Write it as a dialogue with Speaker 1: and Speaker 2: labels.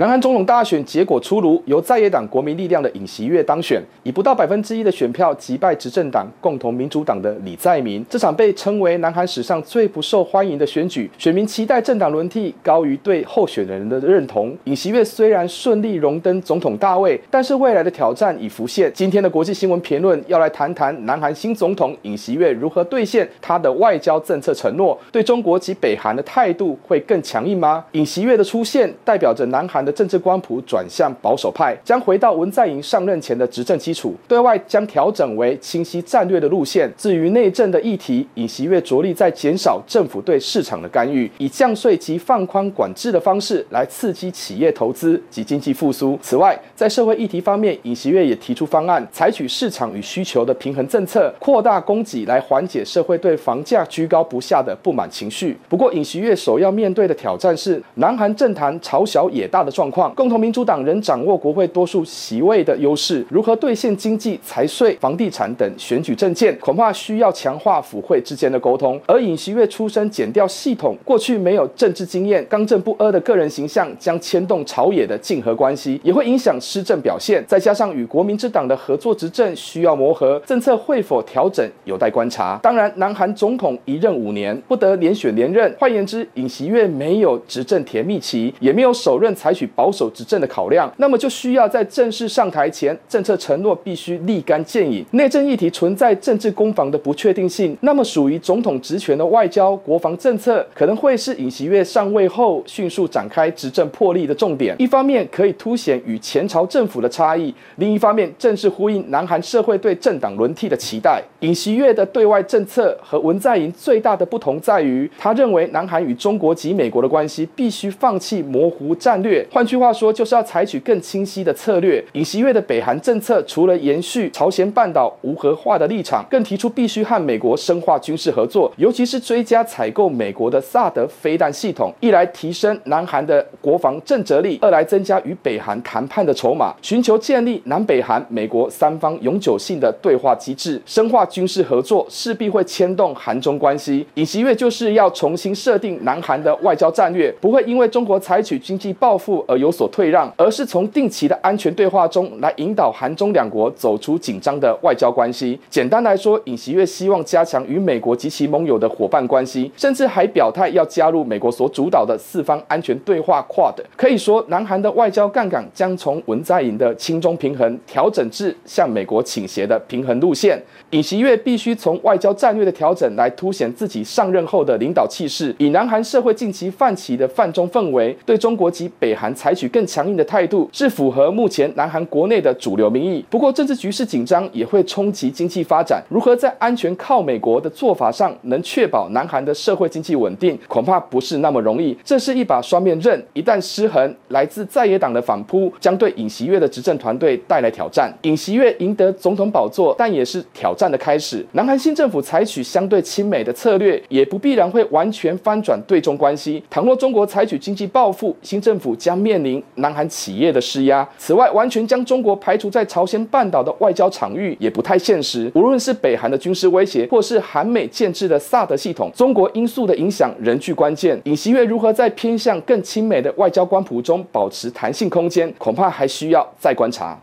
Speaker 1: 南韩总统大选结果出炉，由在野党国民力量的尹锡悦当选，以不到百分之一的选票击败执政党共同民主党的李在明。这场被称为南韩史上最不受欢迎的选举，选民期待政党轮替高于对候选人的认同。尹锡悦虽然顺利荣登总统大位，但是未来的挑战已浮现。今天的国际新闻评论要来谈谈南韩新总统尹锡悦如何兑现他的外交政策承诺，对中国及北韩的态度会更强硬吗？尹锡悦的出现代表着南韩的政治光谱转向保守派，将回到文在寅上任前的执政基础，对外将调整为清晰战略的路线。至于内政的议题，尹锡悦着力在减少政府对市场的干预，以降税及放宽管制的方式来刺激企业投资及经济复苏。此外，在社会议题方面，尹锡悦也提出方案，采取市场与需求的平衡政策，扩大供给来缓解社会对房价居高不下的不满情绪。不过，尹锡悦首要面对的挑战是南韩政坛朝小野大的状况。共同民主党仍掌握国会多数席位的优势，如何兑现经济、财税、房地产等选举政见，恐怕需要强化府会之间的沟通。而尹锡悦出身减调系统，过去没有政治经验，刚正不阿的个人形象将牵动朝野的竞合关系，也会影响施政表现。再加上与国民之党的合作执政需要磨合，政策会否调整有待观察。当然，南韩总统一任五年，不得连选连任。换言之，尹锡悦没有执政甜蜜期，也没有首任采取保守。执政的考量，那么就需要在正式上台前，政策承诺必须立竿见影。内政议题存在政治攻防的不确定性，那么属于总统职权的外交、国防政策，可能会是尹锡悦上位后迅速展开执政魄力的重点。一方面可以凸显与前朝政府的差异，另一方面正是呼应南韩社会对政党轮替的期待。尹锡悦的对外政策和文在寅最大的不同在于，他认为南韩与中国及美国的关系必须放弃模糊战略。换句话。说，就是要采取更清晰的策略。尹锡悦的北韩政策，除了延续朝鲜半岛无核化的立场，更提出必须和美国深化军事合作，尤其是追加采购美国的萨德飞弹系统，一来提升南韩的国防震慑力，二来增加与北韩谈判的筹码，寻求建立南北韩、美国三方永久性的对话机制。深化军事合作势必会牵动韩中关系。尹锡悦就是要重新设定南韩的外交战略，不会因为中国采取经济报复而有所。退让，而是从定期的安全对话中来引导韩中两国走出紧张的外交关系。简单来说，尹锡悦希望加强与美国及其盟友的伙伴关系，甚至还表态要加入美国所主导的四方安全对话 QUAD。可以说，南韩的外交杠杆将从文在寅的亲中平衡调整至向美国倾斜的平衡路线。尹锡悦必须从外交战略的调整来凸显自己上任后的领导气势。以南韩社会近期泛起的泛中氛围，对中国及北韩采取更强硬的态度是符合目前南韩国内的主流民意。不过，政治局势紧张也会冲击经济发展。如何在安全靠美国的做法上能确保南韩的社会经济稳定，恐怕不是那么容易。这是一把双面刃，一旦失衡，来自在野党的反扑将对尹锡悦的执政团队带来挑战。尹锡悦赢得总统宝座，但也是挑战的开始。南韩新政府采取相对亲美的策略，也不必然会完全翻转对中关系。倘若中国采取经济报复，新政府将面临。南韩企业的施压。此外，完全将中国排除在朝鲜半岛的外交场域也不太现实。无论是北韩的军事威胁，或是韩美建制的萨德系统，中国因素的影响仍具关键。尹锡悦如何在偏向更亲美的外交官谱中保持弹性空间，恐怕还需要再观察。